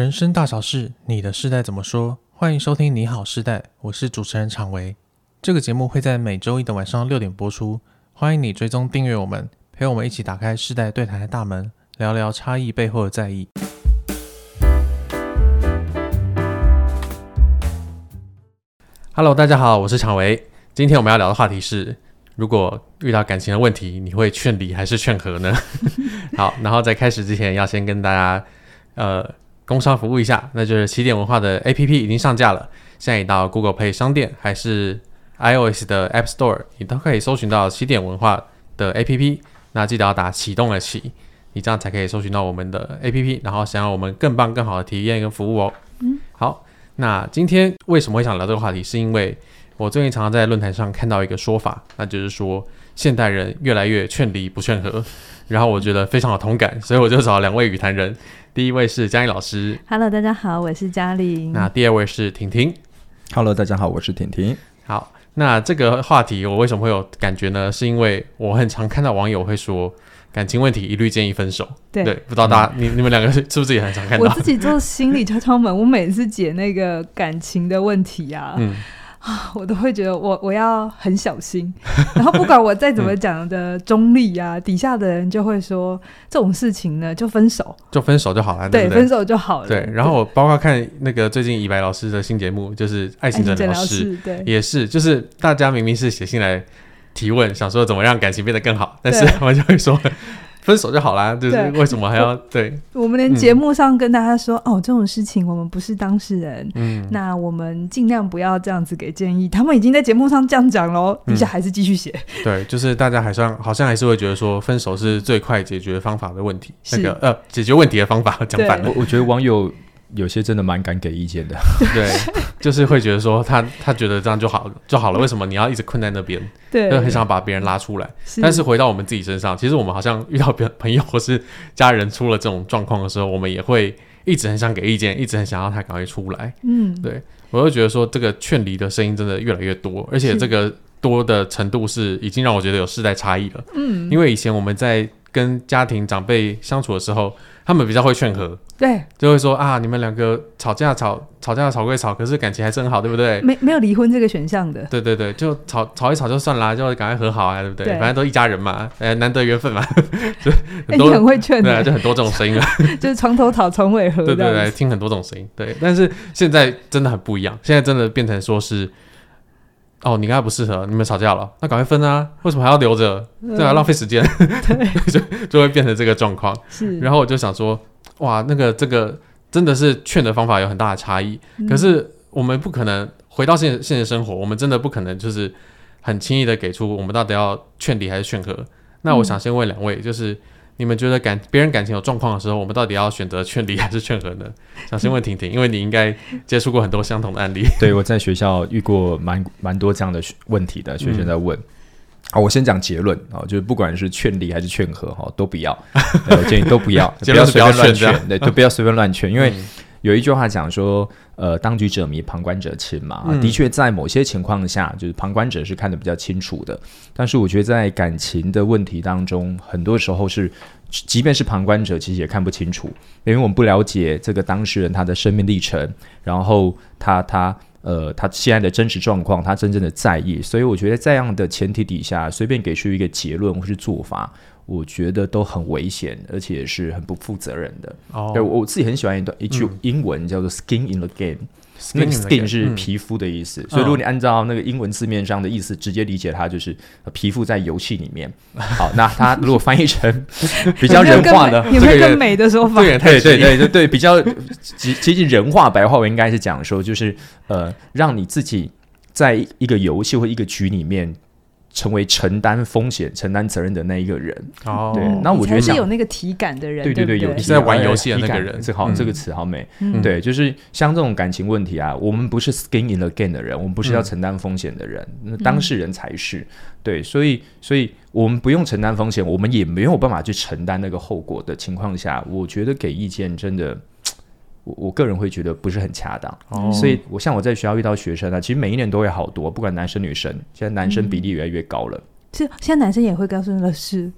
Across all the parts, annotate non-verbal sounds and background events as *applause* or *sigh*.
人生大小事，你的世代怎么说？欢迎收听《你好世代》，我是主持人常维。这个节目会在每周一的晚上六点播出。欢迎你追踪订阅我们，陪我们一起打开世代对谈的大门，聊聊差异背后的在意。Hello，大家好，我是常维。今天我们要聊的话题是：如果遇到感情的问题，你会劝离还是劝和呢？*laughs* 好，然后在开始之前，要先跟大家呃。工商服务一下，那就是起点文化的 APP 已经上架了。现在你到 Google Play 商店还是 iOS 的 App Store，你都可以搜寻到起点文化的 APP。那记得要打启动的启，你这样才可以搜寻到我们的 APP，然后想要我们更棒、更好的体验跟服务哦。嗯，好，那今天为什么会想聊这个话题？是因为我最近常常在论坛上看到一个说法，那就是说现代人越来越劝离不劝和，然后我觉得非常有同感，所以我就找了两位语坛人。第一位是嘉玲老师，Hello，大家好，我是嘉玲。那第二位是婷婷，Hello，大家好，我是婷婷。好，那这个话题我为什么会有感觉呢？是因为我很常看到网友会说感情问题一律建议分手。对，对，不知道大家、嗯、你你们两个是是不是也很常看到？我自己做心理敲敲门，我每次解那个感情的问题啊。嗯。啊，*laughs* 我都会觉得我我要很小心，*laughs* 然后不管我再怎么讲的中立啊，嗯、底下的人就会说这种事情呢，就分手，就分手就好了，对，对，分手就好了。对，然后我包括看那个最近以白老师的新节目，就是爱情诊疗室，对，也是，就是大家明明是写信来提问，想说怎么让感情变得更好，但是我就会说。分手就好啦，就是为什么还要对？我们连节目上跟大家说、嗯、哦，这种事情我们不是当事人，嗯，那我们尽量不要这样子给建议。他们已经在节目上这样讲喽，底下还是继续写、嗯。对，就是大家还算好像还是会觉得说分手是最快解决方法的问题，那个呃解决问题的方法讲反了。我我觉得网友。有些真的蛮敢给意见的，*laughs* 对，*laughs* 就是会觉得说他他觉得这样就好就好了，为什么你要一直困在那边？对，就很想把别人拉出来。是，但是回到我们自己身上，其实我们好像遇到别朋友或是家人出了这种状况的时候，我们也会一直很想给意见，一直很想要他赶快出来。嗯，对，我就觉得说这个劝离的声音真的越来越多，而且这个多的程度是已经让我觉得有世代差异了。嗯，因为以前我们在跟家庭长辈相处的时候。他们比较会劝和，对，就会说啊，你们两个吵架吵吵架吵归吵，可是感情还是很好，对不对？没没有离婚这个选项的，对对对，就吵吵一吵就算啦，就赶快和好啊，对不对？对反正都一家人嘛，哎，难得缘分嘛，就很多、欸、你很会劝，对啊，就很多这种声音啊，*laughs* 就是床头吵床尾和，对对对，听很多这种声音，对。但是现在真的很不一样，现在真的变成说是。哦，你跟他不适合，你们吵架了，那赶快分啊！为什么还要留着？对啊，浪费时间，*laughs* 对，*laughs* 就就会变成这个状况。是，然后我就想说，哇，那个这个真的是劝的方法有很大的差异。嗯、可是我们不可能回到现现实生活，我们真的不可能就是很轻易的给出我们到底要劝离还是劝和。那我想先问两位，就是。你们觉得感别人感情有状况的时候，我们到底要选择劝离还是劝和呢？*laughs* 想先问婷婷，因为你应该接触过很多相同的案例。对，我在学校遇过蛮蛮多这样的问题的学生在问。好、嗯，我先讲结论啊，就是不管是劝离还是劝和哈，都不要，我建议都不要，*laughs* 不要随便乱劝，对，都不要随便乱劝，因为。有一句话讲说，呃，当局者迷，旁观者清嘛。嗯、的确，在某些情况下，就是旁观者是看得比较清楚的。但是，我觉得在感情的问题当中，很多时候是，即便是旁观者，其实也看不清楚，因为我们不了解这个当事人他的生命历程，然后他他呃他现在的真实状况，他真正的在意。所以，我觉得在这样的前提底下，随便给出一个结论或是做法。我觉得都很危险，而且是很不负责任的。哦，对，我自己很喜欢一段一句英文，叫做 “skin in the game”。那个 skin 是皮肤的意思，所以如果你按照那个英文字面上的意思直接理解，它就是皮肤在游戏里面。*laughs* 好，那它如果翻译成 *laughs* 比较人化的，有没有更美的说法？对对对 *laughs* 对对，比较接接近人话白话，我应该是讲说，就是呃，让你自己在一个游戏或一个局里面。成为承担风险、承担责任的那一个人。哦，对，那我觉得是有那个体感的人。对对对，有你在玩游戏的那个人，这好，这个词好美。对，就是像这种感情问题啊，我们不是 skin in the game 的人，我们不是要承担风险的人，那当事人才是。对，所以，所以我们不用承担风险，我们也没有办法去承担那个后果的情况下，我觉得给意见真的。我我个人会觉得不是很恰当，哦、所以我像我在学校遇到学生啊，其实每一年都会好多，不管男生女生，现在男生比例越来越高了。是、嗯，现在男生也会告诉老师，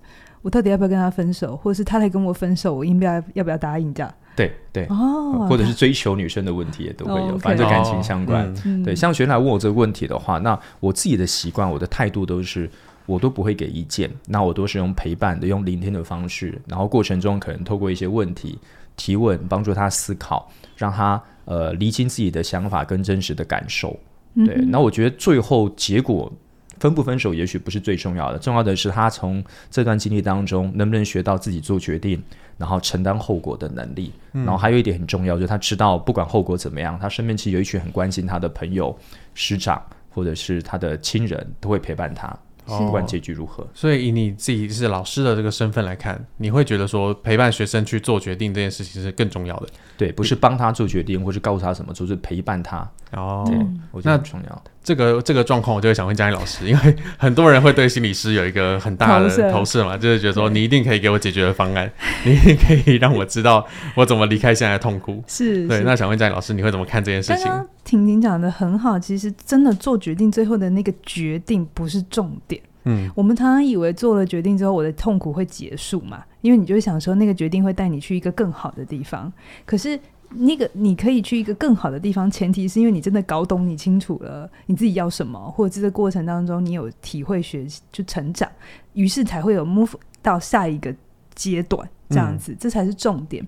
我到底要不要跟他分手，或者是他来跟我分手，我应不要要不要答应这样？对对哦，或者是追求女生的问题也都会有，哦反正就感情相关。哦嗯对，像学员来问我这个问题的话，那我自己的习惯，我的态度都是，我都不会给意见，那我都是用陪伴的、用聆听的方式，然后过程中可能透过一些问题提问，帮助他思考，让他呃厘清自己的想法跟真实的感受。对，嗯那我觉得最后结果分不分手，也许不是最重要的，重要的是他从这段经历当中能不能学到自己做决定，然后承担后果的能力。然后还有一点很重要，就是他知道不管后果怎么样，他身边其实有一群很关心他的朋友、师长或者是他的亲人，都会陪伴他，哦不管结局如何。所以以你自己是老师的这个身份来看，你会觉得说陪伴学生去做决定这件事情是更重要的。对，不是帮他做决定，或是告诉他什么，就是陪伴他。哦，对，嗯我觉得很重要。这个这个状况，我就会想问佳音老师，因为很多人会对心理师有一个很大的投射嘛，就是觉得说你一定可以给我解决的方案，*laughs* 你一定可以让我知道我怎么离开现在的痛苦。是对那想问佳音老师，你会怎么看这件事情？刚刚婷婷讲的很好，其实真的做决定，最后的那个决定不是重点。嗯，我们常常以为做了决定之后，我的痛苦会结束嘛，因为你就会想说那个决定会带你去一个更好的地方。可是那个你可以去一个更好的地方，前提是因为你真的搞懂、你清楚了你自己要什么，或者这个过程当中你有体会、学习、就成长，于是才会有 move 到下一个阶段。这样子，这才是重点。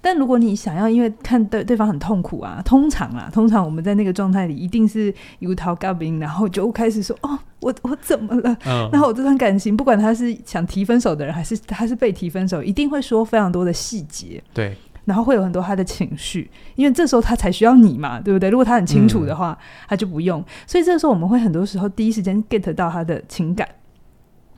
但如果你想要，因为看对对方很痛苦啊，通常啊，通常我们在那个状态里，一定是油桃嘎冰，然后就开始说：“哦，我我怎么了？”嗯，*laughs* 然后我这段感情，不管他是想提分手的人，还是他是被提分手，一定会说非常多的细节，对，然后会有很多他的情绪，因为这时候他才需要你嘛，对不对？如果他很清楚的话，嗯、他就不用。所以这个时候我们会很多时候第一时间 get 到他的情感。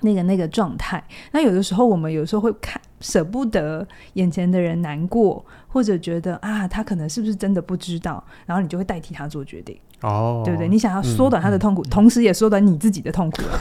那个那个状态，那有的时候我们有时候会看舍不得眼前的人难过，或者觉得啊，他可能是不是真的不知道，然后你就会代替他做决定，哦，对不对？你想要缩短他的痛苦，嗯、同时也缩短你自己的痛苦。*laughs*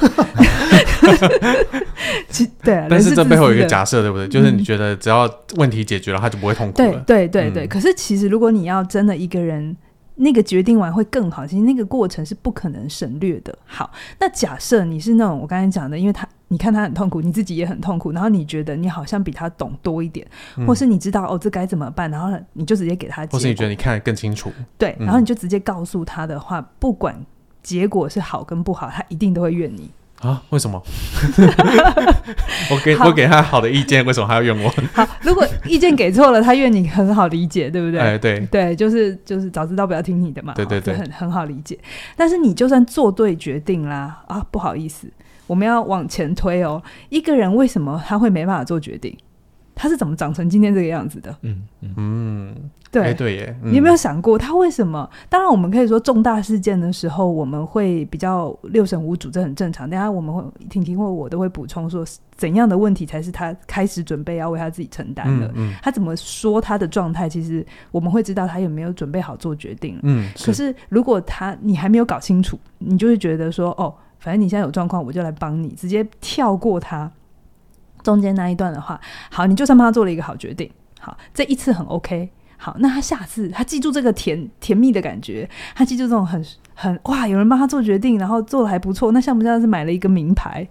对、啊，但是这背后有一个假设，是对不对？就是你觉得只要问题解决了，他就不会痛苦了。对对对可是其实如果你要真的一个人。那个决定完会更好，其实那个过程是不可能省略的。好，那假设你是那种我刚才讲的，因为他你看他很痛苦，你自己也很痛苦，然后你觉得你好像比他懂多一点，嗯、或是你知道哦这该怎么办，然后你就直接给他或是你觉得你看得更清楚，对，然后你就直接告诉他的话，嗯、不管结果是好跟不好，他一定都会怨你。啊？为什么？*laughs* 我给我给他好的意见，为什么还要怨我？好，如果意见给错了，他怨你很好理解，对不对？哎，对对，就是就是早知道不要听你的嘛，对对对，很很好理解。但是你就算做对决定啦，啊，不好意思，我们要往前推哦。一个人为什么他会没办法做决定？他是怎么长成今天这个样子的？嗯嗯。嗯对、欸、对耶，嗯、你有没有想过他为什么？当然，我们可以说重大事件的时候，我们会比较六神无主，这很正常。等下我们会婷婷或我都会补充说，怎样的问题才是他开始准备要为他自己承担的？嗯嗯、他怎么说他的状态？其实我们会知道他有没有准备好做决定。嗯，是可是如果他你还没有搞清楚，你就会觉得说，哦，反正你现在有状况，我就来帮你，直接跳过他中间那一段的话，好，你就算帮他做了一个好决定，好，这一次很 OK。好，那他下次他记住这个甜甜蜜的感觉，他记住这种很很哇，有人帮他做决定，然后做的还不错，那像不像是买了一个名牌，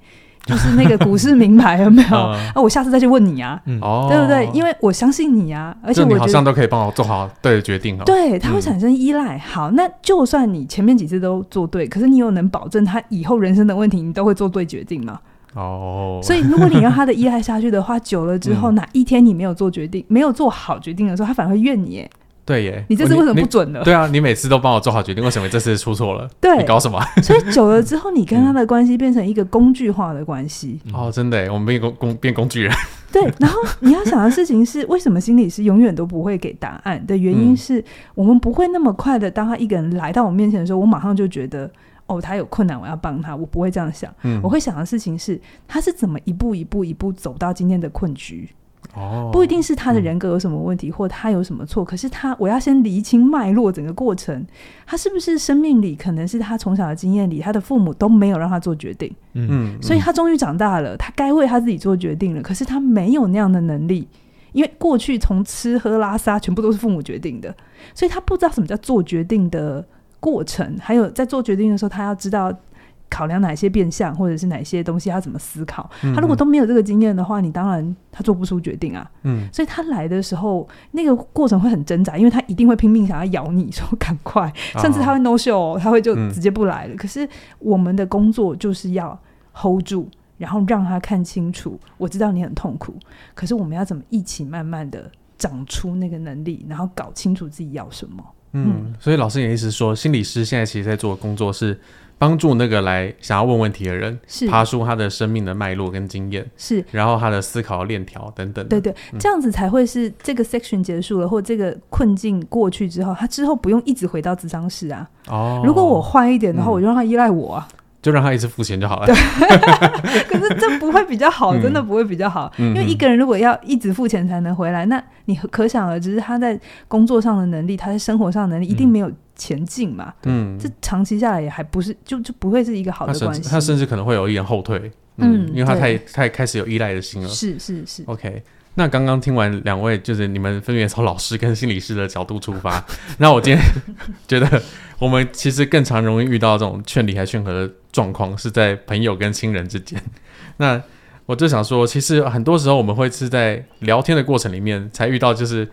就是那个股市名牌有没有？*laughs* 啊，我下次再去问你啊，嗯、对不对？因为我相信你啊，而且我觉得你好像都可以帮我做好对的决定哦。对，他会产生依赖。嗯、好，那就算你前面几次都做对，可是你有能保证他以后人生的问题你都会做对决定吗？哦，所以如果你让他的依赖下去的话，久了之后，嗯、哪一天你没有做决定，没有做好决定的时候，他反而会怨你耶。对耶，你这次为什么不准呢？对啊，你每次都帮我做好决定，为什么这次出错了？对，你搞什么？所以久了之后，你跟他的关系变成一个工具化的关系。嗯、哦，真的，我们变工工变工具人。对，然后你要想的事情是，为什么心理师永远都不会给答案的原因是，我们不会那么快的，当他一个人来到我面前的时候，我马上就觉得。哦，他有困难，我要帮他。我不会这样想，嗯、我会想的事情是，他是怎么一步一步一步走到今天的困局。哦，不一定是他的人格有什么问题，嗯、或他有什么错，可是他，我要先厘清脉络，整个过程，他是不是生命里可能是他从小的经验里，他的父母都没有让他做决定。嗯，嗯，所以他终于长大了，他该为他自己做决定了，可是他没有那样的能力，因为过去从吃喝拉撒全部都是父母决定的，所以他不知道什么叫做决定的过程，还有在做决定的时候，他要知道考量哪些变相，或者是哪些东西，他怎么思考。他如果都没有这个经验的话，你当然他做不出决定啊。嗯，所以他来的时候，那个过程会很挣扎，因为他一定会拼命想要咬你说赶快，*laughs* 甚至他会 no show，他会就直接不来了。可是我们的工作就是要 hold 住，然后让他看清楚。我知道你很痛苦，可是我们要怎么一起慢慢的长出那个能力，然后搞清楚自己要什么。嗯，所以老师你的意思说，心理师现在其实在做的工作是帮助那个来想要问问题的人，是爬出他的生命的脉络跟经验，是，然后他的思考链条等等。对对，这样子才会是这个 section 结束了，或这个困境过去之后，他之后不用一直回到智商室啊。哦，如果我坏一点的话，我就让他依赖我啊。就让他一直付钱就好了。对，*laughs* 可是这不会比较好，真的不会比较好。嗯、因为一个人如果要一直付钱才能回来，那你可想而知，他在工作上的能力，他在生活上的能力一定没有前进嘛。嗯，这长期下来也还不是，就就不会是一个好的关系。他甚至可能会有一点后退。嗯，嗯因为他太太开始有依赖的心了。是是是。OK。那刚刚听完两位，就是你们分别从老师跟心理师的角度出发，*laughs* 那我今天觉得我们其实更常容易遇到这种劝离还劝和的状况，是在朋友跟亲人之间。*laughs* 那我就想说，其实很多时候我们会是在聊天的过程里面才遇到，就是。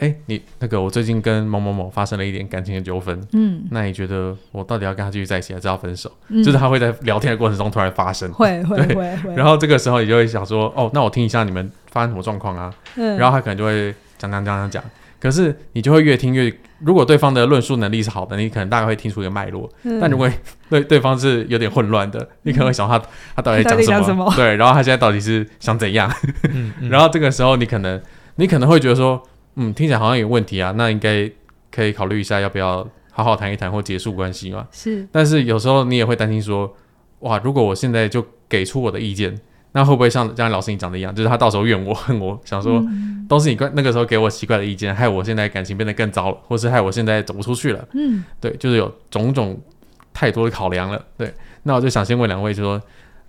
哎、欸，你那个，我最近跟某某某发生了一点感情的纠纷。嗯，那你觉得我到底要跟他继续在一起，还是要分手？嗯，就是他会在聊天的过程中突然发生，会 *laughs* 会会会。然后这个时候你就会想说，哦，那我听一下你们发生什么状况啊？嗯，然后他可能就会讲讲讲讲讲。可是你就会越听越，如果对方的论述能力是好的，你可能大概会听出一个脉络。嗯，但如果对对方是有点混乱的，你可能会想他他到底讲什么？对，然后他现在到底是想怎样？嗯，嗯，*laughs* 然后这个时候你可能你可能会觉得说。嗯，听起来好像有问题啊，那应该可以考虑一下，要不要好好谈一谈或结束关系嘛？是。但是有时候你也会担心说，哇，如果我现在就给出我的意见，那会不会像刚才老师你讲的一样，就是他到时候怨我恨我，想说都是你那个时候给我奇怪的意见，害我现在感情变得更糟了，或是害我现在走不出去了。嗯，对，就是有种种太多的考量了。对，那我就想先问两位，就说，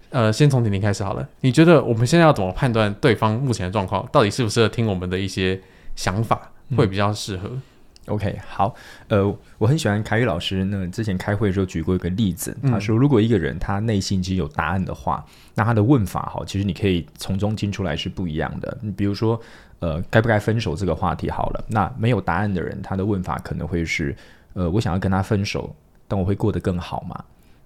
呃，先从婷婷开始好了，你觉得我们现在要怎么判断对方目前的状况，到底适不适合听我们的一些？想法会比较适合。嗯。OK，好，呃，我很喜欢凯宇老师。那之前开会的时候举过一个例子，他说，如果一个人他内心其实有答案的话，那他的问法哈，其实你可以从中听出来是不一样的。你比如说，呃，该不该分手这个话题好了，那没有答案的人，他的问法可能会是，呃，我想要跟他分手，但我会过得更好吗？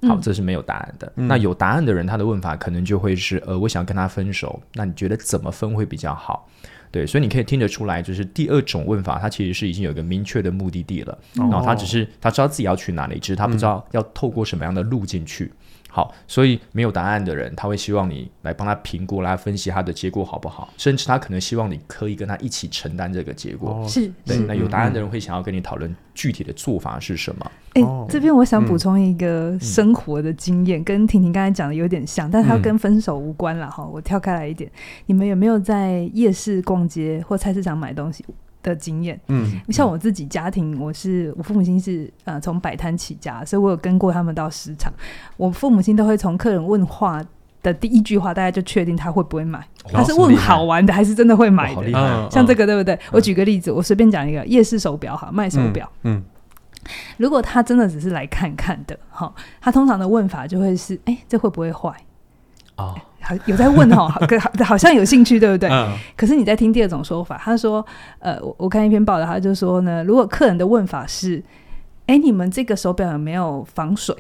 好，这是没有答案的。嗯。那有答案的人，他的问法可能就会是，呃，我想跟他分手，那你觉得怎么分会比较好？对，所以你可以听得出来，就是第二种问法，他其实是已经有一个明确的目的地了，哦、然后他只是他知道自己要去哪里，只是他不知道要透过什么样的路径去。嗯好，所以没有答案的人，他会希望你来帮他评估，来分析他的结果好不好，甚至他可能希望你可以跟他一起承担这个结果。哦、是，对。那有答案的人会想要跟你讨论具体的做法是什么？哎、欸，这边我想补充一个生活的经验，嗯、跟婷婷刚才讲的有点像，但它跟分手无关了哈。我跳开来一点，你们有没有在夜市逛街或菜市场买东西？的经验，嗯，像我自己家庭，我是我父母亲是呃从摆摊起家，所以我有跟过他们到市场。我父母亲都会从客人问话的第一句话，大家就确定他会不会买，他是问好玩的还是真的会买的？像这个对不对？我举个例子，我随便讲一个夜市手表哈，卖手表，嗯，如果他真的只是来看看的，哈，他通常的问法就会是，哎，这会不会坏？哦。好有在问哦，*laughs* 好，好像有兴趣，对不对？嗯。可是你在听第二种说法，他说，呃，我我看一篇报道，他就说呢，如果客人的问法是，哎，你们这个手表有没有防水？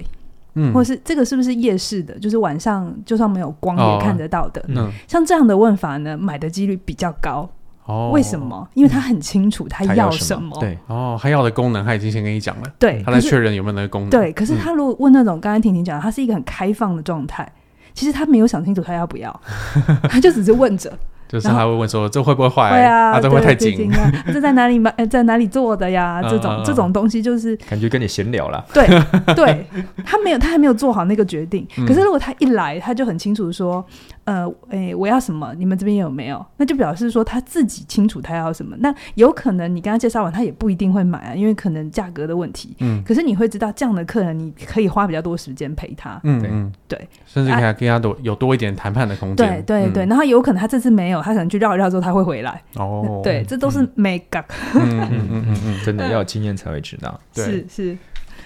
嗯，或是这个是不是夜视的？就是晚上就算没有光也看得到的。嗯。像这样的问法呢，买的几率比较高。哦。为什么？因为他很清楚他要什么。对。哦，他要的功能他已经先跟你讲了。对。他在确认有没有那个功能。对。可是他如果问那种刚才婷婷讲，他是一个很开放的状态。其实他没有想清楚他要不要，*laughs* 他就只是问着。就是他会问说：“这会不会坏？会啊，这会太紧啊？这在哪里买？*laughs* 呃，在哪里做的呀？这种这种东西就是感觉跟你闲聊了。对对，他没有，他还没有做好那个决定。可是如果他一来，他就很清楚说：呃，诶，我要什么？你们这边有没有？那就表示说他自己清楚他要什么。那有可能你跟他介绍完，他也不一定会买啊，因为可能价格的问题。嗯。可是你会知道这样的客人，你可以花比较多时间陪他。嗯嗯，对，甚至可以跟他多有多一点谈判的空间。对对对，然后有可能他这次没有。他可能去绕一绕之后，他会回来。哦，对，这都是美感。嗯嗯嗯嗯，*laughs* 真的要有经验才会知道。是是，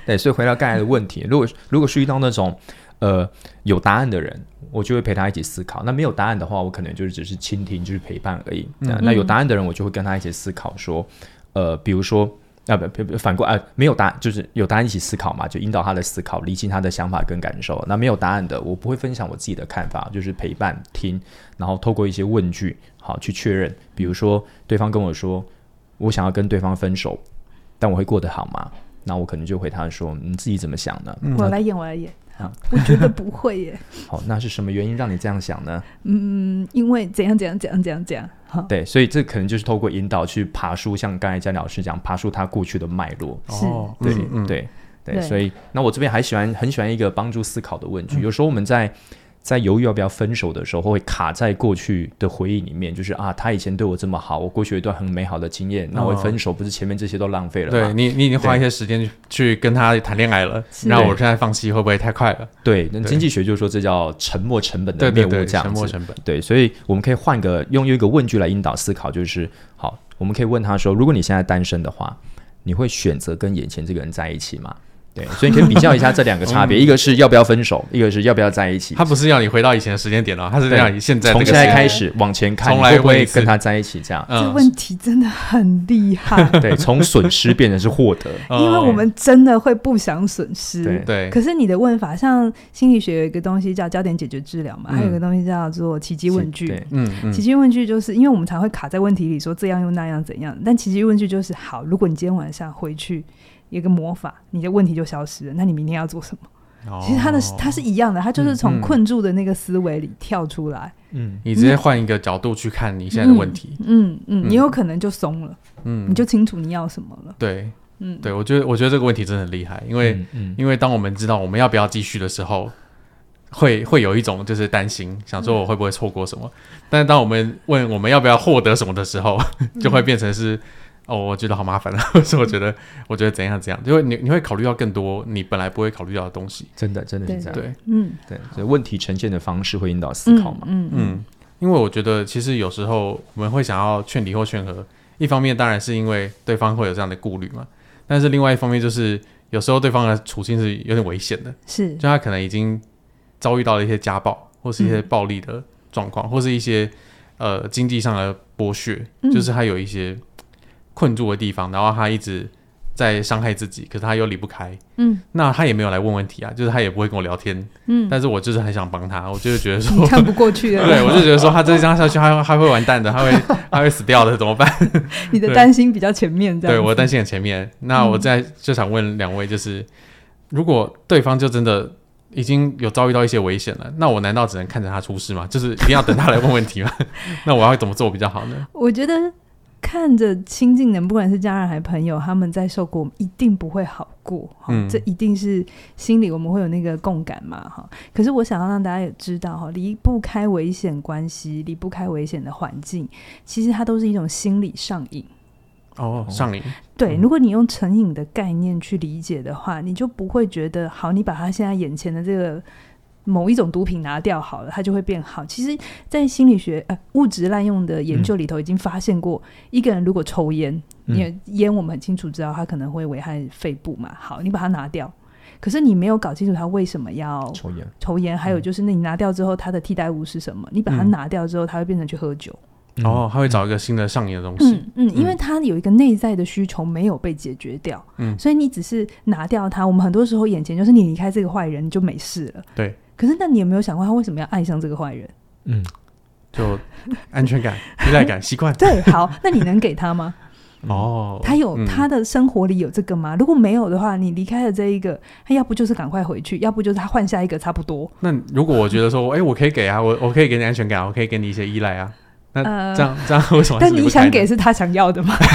对，所以回到刚才的问题，如果如果是遇到那种呃有答案的人，我就会陪他一起思考；那没有答案的话，我可能就是只是倾听，就是陪伴而已。嗯、那有答案的人，我就会跟他一起思考，说，呃，比如说。啊不不反过啊，没有答案就是有答案一起思考嘛，就引导他的思考，理清他的想法跟感受。那没有答案的，我不会分享我自己的看法，就是陪伴听，然后透过一些问句，好去确认。比如说对方跟我说，我想要跟对方分手，但我会过得好吗？那我可能就回他说，你自己怎么想呢？我来演，我来演。啊，我觉得不会耶。*laughs* 好，那是什么原因让你这样想呢？嗯，因为怎样怎样怎样怎样怎样。好，对，所以这可能就是透过引导去爬书，像刚才嘉玲老师讲，爬树他过去的脉络。哦，对，嗯、对，对，对。所以，那我这边还喜欢很喜欢一个帮助思考的问句。嗯、有时候我们在。在犹豫要不要分手的时候，会卡在过去的回忆里面，就是啊，他以前对我这么好，我过去有一段很美好的经验，那我分手不是前面这些都浪费了吗？对你，你已经花一些时间去跟他谈恋爱了，那我现在放弃会不会太快了？对，那经济学就是说这叫沉没成本的谬误，这样子。沉没成本。对，所以我们可以换个用一个问句来引导思考，就是好，我们可以问他说：如果你现在单身的话，你会选择跟眼前这个人在一起吗？对，所以你可以比较一下这两个差别，*laughs* 一个是要不要分手，一个是要不要在一起。他不是要你回到以前的时间点了，他是让你现在从现在开始往前看，从来会不会跟他在一起？这样，这问题真的很厉害。*laughs* 对，从损失变成是获得，因为我们真的会不想损失。对，可是你的问法，像心理学有一个东西叫焦点解决治疗嘛，还有一个东西叫做奇迹问句。嗯，奇迹问句就是因为我们常会卡在问题里，说这样又那样怎样，但奇迹问句就是好，如果你今天晚上回去。一个魔法，你的问题就消失了。那你明天要做什么？哦、其实他的他是一样的，他就是从困住的那个思维里跳出来。嗯，你直接换一个角度去看你现在的问题。嗯嗯，嗯，你有可能就松了。嗯，你就清楚你要什么了。对，嗯，对我觉得我觉得这个问题真的很厉害，因为、嗯嗯、因为当我们知道我们要不要继续的时候，会会有一种就是担心，想说我会不会错过什么。嗯、但是当我们问我们要不要获得什么的时候，就会变成是。哦，我觉得好麻烦啊！*laughs* 所以我觉得，我觉得怎样怎样，就会你你会考虑到更多你本来不会考虑到的东西。真的，真的是这样。对，嗯，对，所以问题呈现的方式会引导思考嘛。嗯嗯，嗯。因为我觉得，其实有时候我们会想要劝离或劝和，一方面当然是因为对方会有这样的顾虑嘛，但是另外一方面就是有时候对方的处境是有点危险的，是，就他可能已经遭遇到了一些家暴或是一些暴力的状况，嗯、或是一些呃经济上的剥削，嗯、就是他有一些。困住的地方，然后他一直在伤害自己，可是他又离不开。嗯，那他也没有来问问题啊，就是他也不会跟我聊天。嗯，但是我就是很想帮他，我就是觉得说 *laughs* 看不过去的，*laughs* 对，我就觉得说他这样下去，他他会完蛋的，他会 *laughs* 他会死掉的，怎么办？你的担心比较前面，对，我的担心很前面。那我在就想问两位，就是、嗯、如果对方就真的已经有遭遇到一些危险了，那我难道只能看着他出事吗？就是一定要等他来问问题吗？那我要怎么做比较好呢？我觉得。看着亲近的，不管是家人还是朋友，他们在受过，一定不会好过。嗯，这一定是心里我们会有那个共感嘛，哈。可是我想要让大家也知道，哈，离不开危险关系，离不开危险的环境，其实它都是一种心理上瘾。哦，上瘾。对，如果你用成瘾的概念去理解的话，你就不会觉得，好，你把他现在眼前的这个。某一种毒品拿掉好了，它就会变好。其实，在心理学呃物质滥用的研究里头，已经发现过，一个人如果抽烟，因为烟我们很清楚知道它可能会危害肺部嘛。好，你把它拿掉，可是你没有搞清楚他为什么要抽烟。抽烟，还有就是，那你拿掉之后，它的替代物是什么？你把它拿掉之后，它会变成去喝酒。哦，他会找一个新的上瘾的东西。嗯嗯，因为他有一个内在的需求没有被解决掉。嗯，所以你只是拿掉它。我们很多时候眼前就是你离开这个坏人，你就没事了。对。可是，那你有没有想过，他为什么要爱上这个坏人？嗯，就安全感、*laughs* 依赖感、习惯。对，好，那你能给他吗？*laughs* 哦，他有他的生活里有这个吗？如果没有的话，你离开了这一个，他要不就是赶快回去，要不就是他换下一个，差不多。那如果我觉得说，哎，我可以给啊，我我可以给你安全感，我可以给你一些依赖啊，那这样这样为什么？但你想给是他想要的吗？*laughs*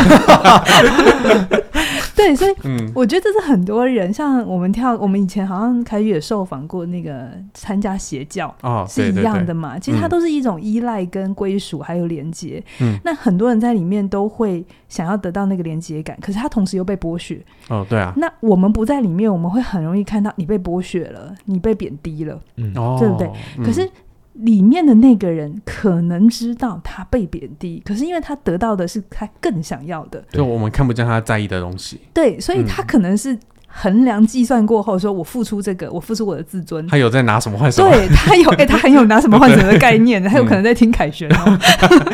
对，所以我觉得这是很多人，像我们跳，我们以前好像凯宇也受访过那个参加邪教，哦，是一样的嘛。其实它都是一种依赖跟归属还有连接。嗯，那很多人在里面都会想要得到那个连接感，可是他同时又被剥削。哦，对啊。那我们不在里面，我们会很容易看到你被剥削了，你被贬低了，嗯，对不对？可是。里面的那个人可能知道他被贬低，可是因为他得到的是他更想要的，就我们看不见他在意的东西。对，所以他可能是衡量计算过后，说我付出这个，我付出我的自尊。他有在拿什么换什么？对他有，哎、欸，他很有拿什么换什么的概念，他有可能在听凯旋哦。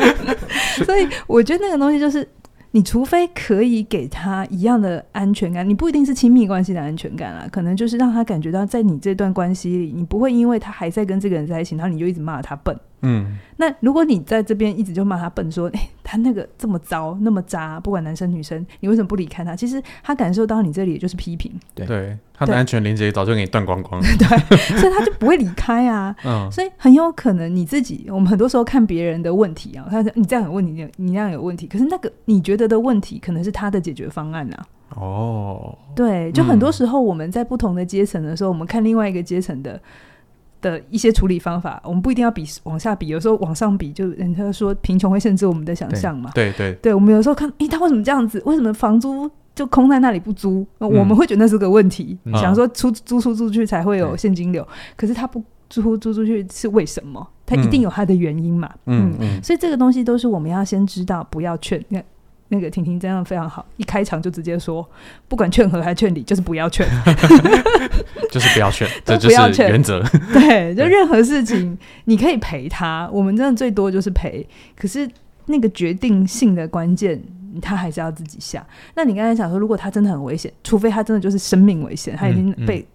*laughs* 所以我觉得那个东西就是。你除非可以给他一样的安全感，你不一定是亲密关系的安全感啦，可能就是让他感觉到在你这段关系里，你不会因为他还在跟这个人在一起，然后你就一直骂他笨。嗯，那如果你在这边一直就骂他笨，说，哎、欸，他那个这么糟，那么渣，不管男生女生，你为什么不离开他？其实他感受到你这里也就是批评，对，他的安全连接早就给你断光光了，*laughs* 对，所以他就不会离开啊。*laughs* 嗯，所以很有可能你自己，我们很多时候看别人的问题啊，他说你这样有问题，你那样有问题，可是那个你觉得的问题，可能是他的解决方案啊。哦，对，就很多时候我们在不同的阶层的时候，嗯、我们看另外一个阶层的。的一些处理方法，我们不一定要比往下比，有时候往上比，就人家说贫穷会限制我们的想象嘛。对对对，我们有时候看，诶，他为什么这样子？为什么房租就空在那里不租？嗯、我们会觉得那是个问题，嗯、想说出租出出去才会有现金流，嗯、可是他不租租出去是为什么？他一定有他的原因嘛。嗯嗯，嗯，所以这个东西都是我们要先知道，不要劝。那个婷婷真的非常好，一开场就直接说，不管劝和还是劝离，就是不要劝 *laughs* *laughs* 就是不要劝，这就是原则。对，*laughs* 就任何事情你可以陪他，我们真的最多就是陪，可是那个决定性的关键，他还是要自己下。那你刚才讲说，如果他真的很危险，除非他真的就是生命危险，他已经被，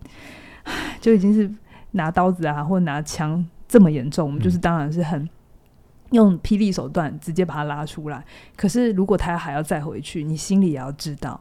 嗯嗯、就已经是拿刀子啊，或拿枪这么严重，我们就是当然是很。用霹雳手段直接把他拉出来，可是如果他还要再回去，你心里也要知道，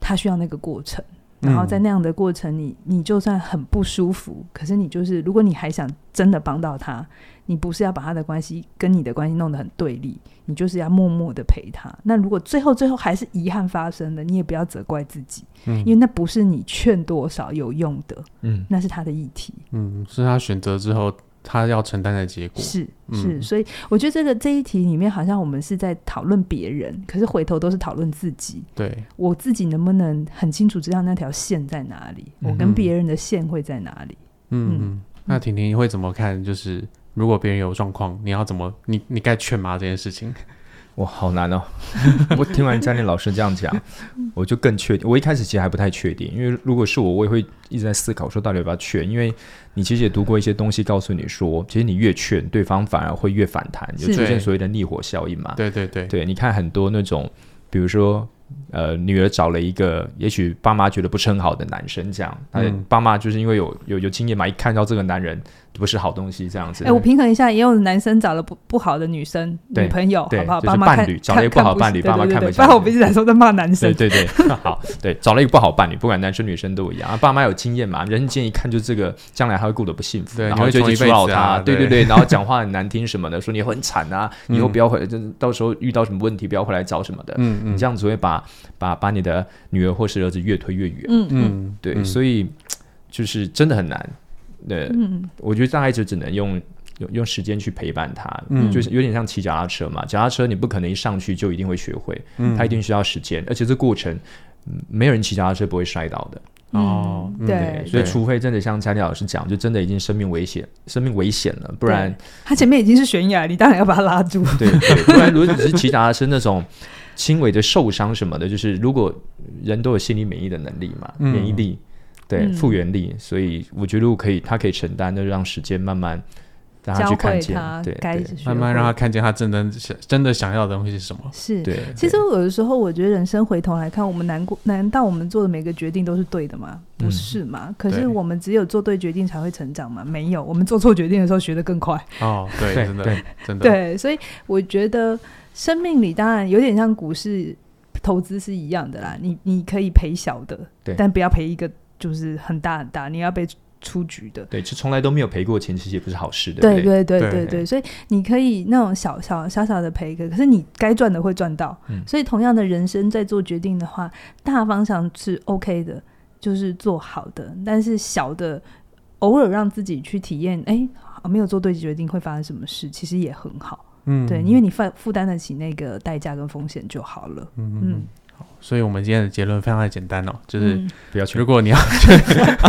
他需要那个过程。然后在那样的过程里，你你就算很不舒服，可是你就是，如果你还想真的帮到他，你不是要把他的关系跟你的关系弄得很对立，你就是要默默的陪他。那如果最后最后还是遗憾发生的，你也不要责怪自己，嗯，因为那不是你劝多少有用的，嗯，那是他的议题，嗯，是他选择之后。他要承担的结果是是，所以我觉得这个这一题里面，好像我们是在讨论别人，可是回头都是讨论自己。对，我自己能不能很清楚知道那条线在哪里？我跟别人的线会在哪里？嗯嗯，嗯，那婷婷会怎么看？就是如果别人有状况，你要怎么？你你该劝吗？这件事情？*laughs* 哇，好难哦！*laughs* 我听完嘉玲老师这样讲，*laughs* 我就更确定。我一开始其实还不太确定，因为如果是我，我也会一直在思考说到底要不要劝。因为你其实也读过一些东西，告诉你说，其实你越劝，对方反而会越反弹，就出现所谓的逆火效应嘛。对对对对，你看很多那种，比如说。呃，女儿找了一个也许爸妈觉得不是很好的男生，这样，嗯，爸妈就是因为有有有经验嘛，一看到这个男人不是好东西，这样子。哎、欸，我平衡一下，也有男生找了不不好的女生女朋友，好不好？就是伴侣找了一个不好伴侣，爸妈看不起。不然我不是在说在骂男生。对对对，*laughs* 好，对，找了一个不好伴侣，不管男生女生都一样。爸妈有经验嘛，人生经验一看就这个将来他会过得不幸福，然后就去阻挠他，对对对，然后讲话很难听什么的，说你很惨啊，以后不要回来，就到时候遇到什么问题不要回来找什么的。嗯嗯，你这样子会把把把你的女儿或是儿子越推越远，嗯嗯，对，所以就是真的很难，对，嗯，我觉得大概就只能用用用时间去陪伴他，嗯，就是有点像骑脚踏车嘛，脚踏车你不可能一上去就一定会学会，嗯，他一定需要时间，而且这过程，没有人骑脚踏车不会摔倒的，哦，对，所以除非真的像佳丽老师讲，就真的已经生命危险，生命危险了，不然他前面已经是悬崖，你当然要把他拉住，对对，*laughs* 不然如果只是骑脚踏车那种。轻微的受伤什么的，就是如果人都有心理免疫的能力嘛，嗯、免疫力，对复原力，嗯、所以我觉得如果可以，他可以承担，那就让时间慢慢让他去看见，对，对慢慢让他看见他真的想真的想要的东西是什么。是，对。其实有的时候，我觉得人生回头来看，我们难过，难道我们做的每个决定都是对的吗？不是嘛？嗯、可是我们只有做对决定才会成长吗？没有，我们做错决定的时候学得更快。哦，对，真的，对，真的，对，所以我觉得。生命里当然有点像股市投资是一样的啦，你你可以赔小的，对，但不要赔一个就是很大很大，你要被出局的。对，就从来都没有赔过钱，其实也不是好事的。对对对对对，所以你可以那种小小小小的赔一个，可是你该赚的会赚到。嗯，所以同样的人生在做决定的话，大方向是 OK 的，就是做好的，但是小的偶尔让自己去体验，哎，没有做对决定会发生什么事，其实也很好。嗯，对，因为你负负担得起那个代价跟风险就好了。嗯嗯，所以我们今天的结论非常的简单哦，就是不要劝。如果你要劝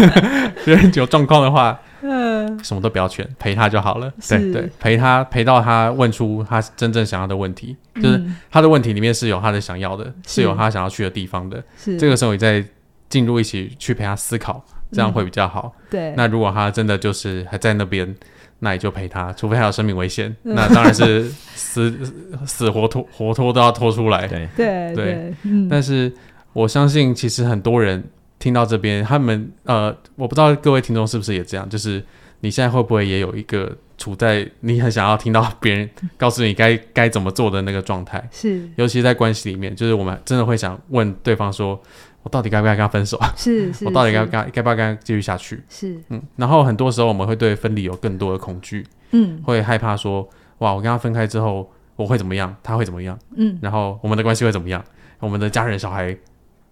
*laughs* 别人有状况的话，嗯，什么都不要劝，陪他就好了。对对，陪他陪到他问出他真正想要的问题，就是他的问题里面是有他的想要的，是有他想要去的地方的。是这个时候你再进入一起去陪他思考，这样会比较好。嗯、对。那如果他真的就是还在那边，那你就陪他，除非他有生命危险，嗯、那当然是死 *laughs* 死活拖活拖都要拖出来。对对对。嗯。但是我相信，其实很多人听到这边，他们呃，我不知道各位听众是不是也这样，就是你现在会不会也有一个处在你很想要听到别人 *laughs* 告诉你该该怎么做的那个状态？是。尤其在关系里面，就是我们真的会想问对方说。我到底该不该跟他分手？是，是，我到底该不该该不该跟他继续下去？是，嗯。然后很多时候我们会对分离有更多的恐惧，嗯，会害怕说，哇，我跟他分开之后我会怎么样？他会怎么样？嗯。然后我们的关系会怎么样？我们的家人、小孩、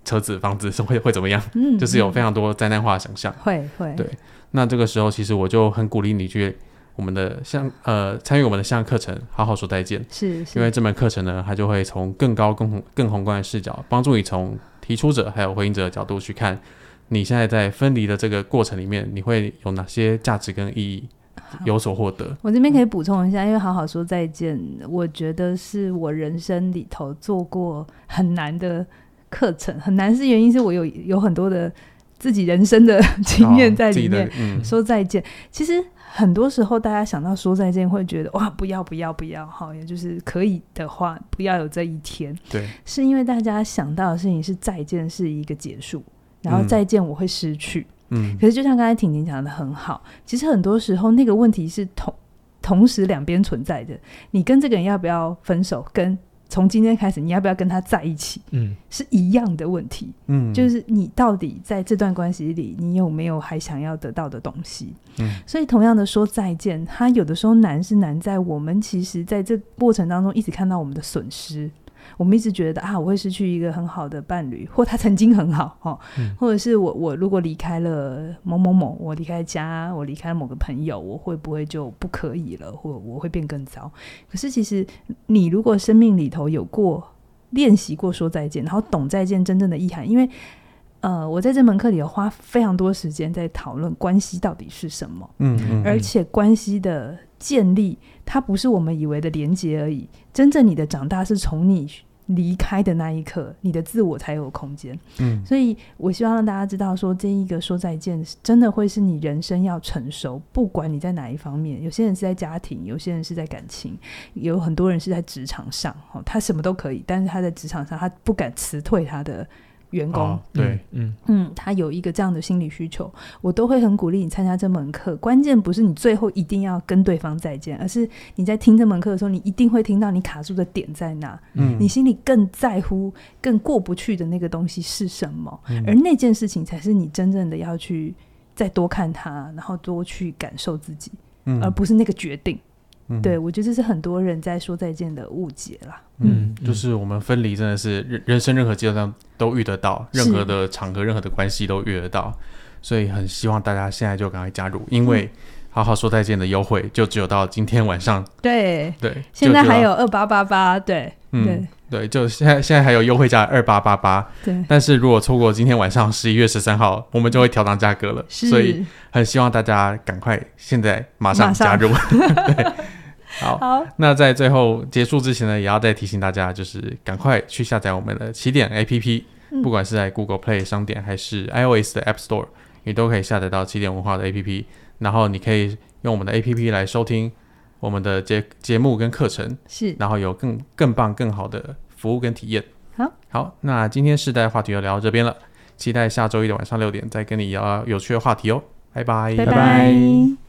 车子、房子是 *laughs* 会会怎么样？嗯，就是有非常多灾难化的想象。会会。对。那这个时候，其实我就很鼓励你去我们的像呃参与我们的像课程，好好说再见。是，是。因为这门课程呢，它就会从更高、更宏、更宏观的视角，帮助你从。提出者还有回应者的角度去看，你现在在分离的这个过程里面，你会有哪些价值跟意义有所获得？我这边可以补充一下，因为好好说再见，我觉得是我人生里头做过很难的课程，很难是原因是我有有很多的自己人生的经验在里面。嗯、说再见，其实。很多时候，大家想到说再见，会觉得哇，不要不要不要，好，也就是可以的话，不要有这一天。对，是因为大家想到的事情是再见是一个结束，然后再见我会失去。嗯，可是就像刚才婷婷讲的很好，其实很多时候那个问题是同同时两边存在的，你跟这个人要不要分手，跟。从今天开始，你要不要跟他在一起？嗯，是一样的问题。嗯，就是你到底在这段关系里，你有没有还想要得到的东西？嗯，所以同样的说再见，他有的时候难是难在我们其实在这过程当中一直看到我们的损失。我们一直觉得啊，我会失去一个很好的伴侣，或他曾经很好哦，嗯、或者是我我如果离开了某某某，我离开家，我离开了某个朋友，我会不会就不可以了，或我会变更糟？可是其实你如果生命里头有过练习过说再见，然后懂再见真正的意涵，因为呃，我在这门课里有花非常多时间在讨论关系到底是什么，嗯，而且关系的建立，它不是我们以为的连接而已，真正你的长大是从你。离开的那一刻，你的自我才有空间。嗯，所以我希望让大家知道说，说这一个说再见，真的会是你人生要成熟，不管你在哪一方面。有些人是在家庭，有些人是在感情，有很多人是在职场上。哦，他什么都可以，但是他在职场上，他不敢辞退他的。员工、哦、对，嗯。嗯，他有一个这样的心理需求，我都会很鼓励你参加这门课。关键不是你最后一定要跟对方再见，而是你在听这门课的时候，你一定会听到你卡住的点在哪，嗯，你心里更在乎、更过不去的那个东西是什么，嗯、而那件事情才是你真正的要去再多看它，然后多去感受自己，嗯，而不是那个决定。嗯、对，我觉得这是很多人在说再见的误解啦。嗯，就是我们分离真的是人人生任何阶段都遇得到，任何的场合、任何的关系都遇得到，所以很希望大家现在就赶快加入，因为好好说再见的优惠就只有到今天晚上。对对，现在还有二八八八，对，嗯，对，对，就现在现在还有优惠价二八八八。对，但是如果错过今天晚上十一月十三号，我们就会调涨价格了，所以很希望大家赶快现在马上加入。*laughs* 对。好，好，那在最后结束之前呢，也要再提醒大家，就是赶快去下载我们的起点 APP，、嗯、不管是在 Google Play 商店还是 iOS 的 App Store，你都可以下载到起点文化的 APP，然后你可以用我们的 APP 来收听我们的节节目跟课程，是，然后有更更棒更好的服务跟体验。好，好，那今天世代话题就聊到这边了，期待下周一的晚上六点再跟你聊有趣的话题哦，拜拜，拜拜。